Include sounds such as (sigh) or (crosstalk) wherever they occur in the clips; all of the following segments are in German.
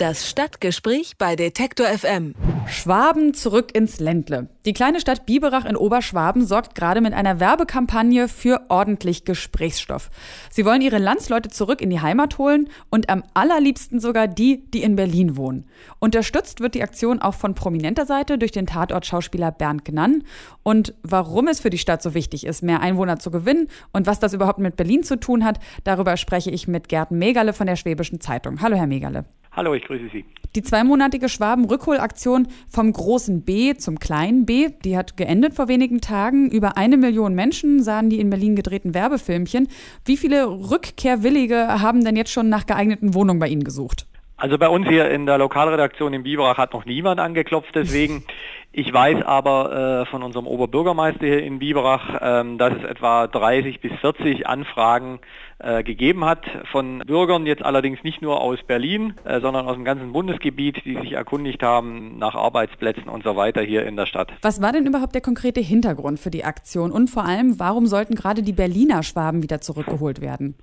Das Stadtgespräch bei Detektor FM. Schwaben zurück ins Ländle. Die kleine Stadt Biberach in Oberschwaben sorgt gerade mit einer Werbekampagne für ordentlich Gesprächsstoff. Sie wollen ihre Landsleute zurück in die Heimat holen und am allerliebsten sogar die, die in Berlin wohnen. Unterstützt wird die Aktion auch von prominenter Seite durch den Tatortschauspieler Bernd Gnann. Und warum es für die Stadt so wichtig ist, mehr Einwohner zu gewinnen und was das überhaupt mit Berlin zu tun hat, darüber spreche ich mit Gerd Megale von der Schwäbischen Zeitung. Hallo, Herr Megale. Hallo, ich grüße Sie. Die zweimonatige Schwaben-Rückholaktion vom großen B zum kleinen B, die hat geendet vor wenigen Tagen. Über eine Million Menschen sahen die in Berlin gedrehten Werbefilmchen. Wie viele Rückkehrwillige haben denn jetzt schon nach geeigneten Wohnungen bei Ihnen gesucht? Also bei uns hier in der Lokalredaktion in Biberach hat noch niemand angeklopft, deswegen. (laughs) Ich weiß aber äh, von unserem Oberbürgermeister hier in Biberach, ähm, dass es etwa 30 bis 40 Anfragen äh, gegeben hat von Bürgern, jetzt allerdings nicht nur aus Berlin, äh, sondern aus dem ganzen Bundesgebiet, die sich erkundigt haben nach Arbeitsplätzen und so weiter hier in der Stadt. Was war denn überhaupt der konkrete Hintergrund für die Aktion und vor allem, warum sollten gerade die Berliner Schwaben wieder zurückgeholt werden?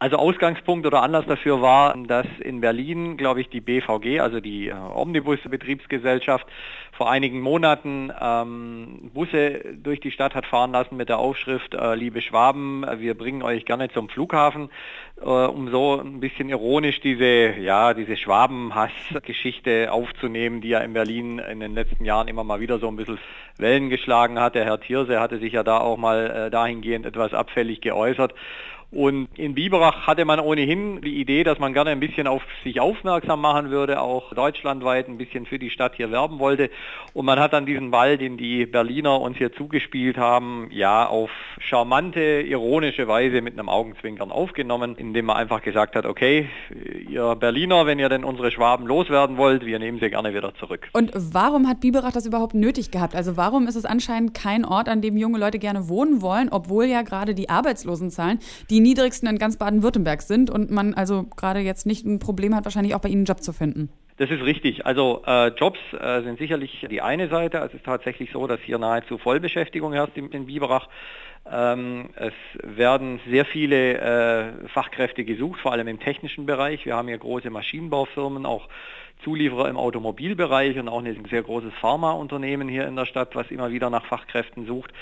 Also Ausgangspunkt oder Anlass dafür war, dass in Berlin, glaube ich, die BVG, also die äh, Omnibus-Betriebsgesellschaft, vor einigen Monaten ähm, Busse durch die Stadt hat fahren lassen mit der Aufschrift, äh, liebe Schwaben, wir bringen euch gerne zum Flughafen, äh, um so ein bisschen ironisch diese, ja, diese Schwaben-Hass-Geschichte aufzunehmen, die ja in Berlin in den letzten Jahren immer mal wieder so ein bisschen Wellen geschlagen hat. Der Herr Thierse hatte sich ja da auch mal äh, dahingehend etwas abfällig geäußert. Und in Biberach hatte man ohnehin die Idee, dass man gerne ein bisschen auf sich aufmerksam machen würde, auch deutschlandweit ein bisschen für die Stadt hier werben wollte. Und man hat dann diesen Ball, den die Berliner uns hier zugespielt haben, ja, auf charmante, ironische Weise mit einem Augenzwinkern aufgenommen, indem man einfach gesagt hat, okay, ihr Berliner, wenn ihr denn unsere Schwaben loswerden wollt, wir nehmen sie gerne wieder zurück. Und warum hat Biberach das überhaupt nötig gehabt? Also warum ist es anscheinend kein Ort, an dem junge Leute gerne wohnen wollen, obwohl ja gerade die Arbeitslosenzahlen, die die niedrigsten in ganz Baden-Württemberg sind und man also gerade jetzt nicht ein Problem hat, wahrscheinlich auch bei Ihnen einen Job zu finden. Das ist richtig. Also äh, Jobs äh, sind sicherlich die eine Seite. Es ist tatsächlich so, dass hier nahezu Vollbeschäftigung herrscht in, in Biberach. Ähm, es werden sehr viele äh, Fachkräfte gesucht, vor allem im technischen Bereich. Wir haben hier große Maschinenbaufirmen, auch Zulieferer im Automobilbereich und auch ein sehr großes Pharmaunternehmen hier in der Stadt, was immer wieder nach Fachkräften sucht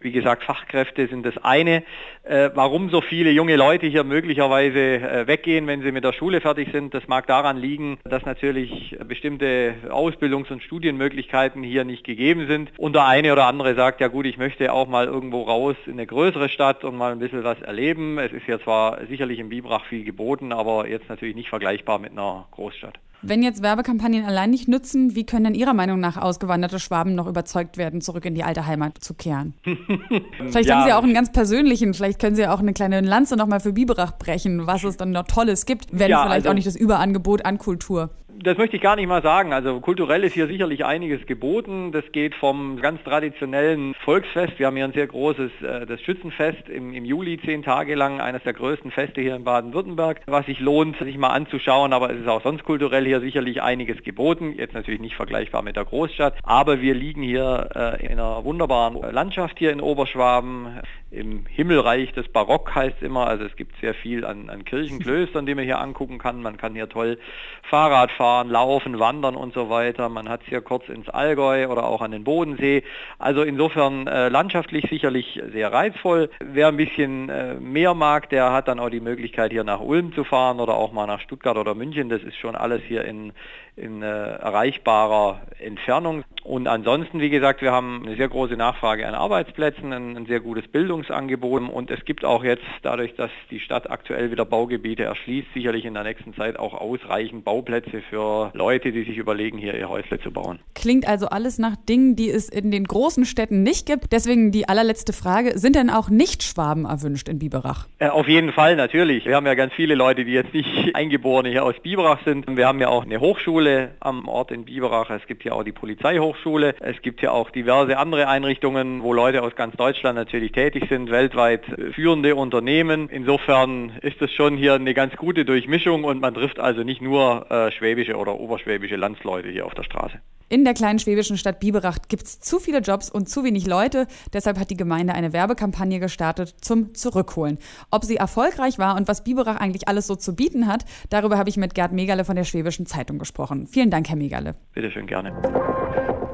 wie gesagt, Fachkräfte sind das eine. Äh, warum so viele junge Leute hier möglicherweise äh, weggehen, wenn sie mit der Schule fertig sind, das mag daran liegen, dass natürlich bestimmte Ausbildungs- und Studienmöglichkeiten hier nicht gegeben sind. Und der eine oder andere sagt, ja gut, ich möchte auch mal irgendwo raus in eine größere Stadt und mal ein bisschen was erleben. Es ist ja zwar sicherlich im Bibrach viel geboten, aber jetzt natürlich nicht vergleichbar mit einer Großstadt. Wenn jetzt Werbekampagnen allein nicht nützen, wie können denn Ihrer Meinung nach ausgewanderte Schwaben noch überzeugt werden, zurück in die alte Heimat zu kehren? (laughs) vielleicht ja. haben Sie ja auch einen ganz persönlichen, vielleicht können Sie ja auch eine kleine Lanze nochmal für Biberach brechen, was es dann noch Tolles gibt, wenn ja, vielleicht also, auch nicht das Überangebot an Kultur das möchte ich gar nicht mal sagen. Also kulturell ist hier sicherlich einiges geboten. Das geht vom ganz traditionellen Volksfest. Wir haben hier ein sehr großes, äh, das Schützenfest im, im, Juli, zehn Tage lang, eines der größten Feste hier in Baden-Württemberg, was sich lohnt, sich mal anzuschauen. Aber es ist auch sonst kulturell hier sicherlich einiges geboten. Jetzt natürlich nicht vergleichbar mit der Großstadt. Aber wir liegen hier äh, in einer wunderbaren Landschaft hier in Oberschwaben im Himmelreich des Barock heißt es immer. Also es gibt sehr viel an, an Kirchenklöstern, die man hier angucken kann. Man kann hier toll Fahrrad fahren, laufen, wandern und so weiter. Man hat es hier kurz ins Allgäu oder auch an den Bodensee. Also insofern äh, landschaftlich sicherlich sehr reizvoll. Wer ein bisschen äh, mehr mag, der hat dann auch die Möglichkeit hier nach Ulm zu fahren oder auch mal nach Stuttgart oder München. Das ist schon alles hier in, in äh, erreichbarer Entfernung. Und ansonsten, wie gesagt, wir haben eine sehr große Nachfrage an Arbeitsplätzen, ein, ein, sehr gutes Bildungsangebot und es gibt auch jetzt, dadurch, dass die Stadt aktuell wieder Baugebiete erschließt, sicherlich in der nächsten Zeit auch ausreichend Bauplätze für Leute, die sich überlegen, hier ihr Häusle zu bauen. Klingt also alles nach Dingen, die es in den großen Städten nicht gibt. Deswegen die allerletzte Frage, sind denn auch Nicht-Schwaben erwünscht in Biberach? Äh, auf jeden Fall, natürlich. Wir haben ja ganz viele Leute, die jetzt nicht (laughs) Eingeborene hier aus Biberach sind. Wir haben ja auch eine Hochschule am Ort in Biberach. Es gibt ja auch die Polizeihochschule. Es gibt ja auch diverse andere Einrichtungen, wo Leute aus ganz Deutschland natürlich tätig sind weltweit führende Unternehmen. Insofern ist es schon hier eine ganz gute Durchmischung und man trifft also nicht nur äh, schwäbische oder oberschwäbische Landsleute hier auf der Straße. In der kleinen schwäbischen Stadt Biberach gibt es zu viele Jobs und zu wenig Leute. Deshalb hat die Gemeinde eine Werbekampagne gestartet zum Zurückholen. Ob sie erfolgreich war und was Biberach eigentlich alles so zu bieten hat, darüber habe ich mit Gerd Megale von der Schwäbischen Zeitung gesprochen. Vielen Dank, Herr Megale. Bitte schön gerne.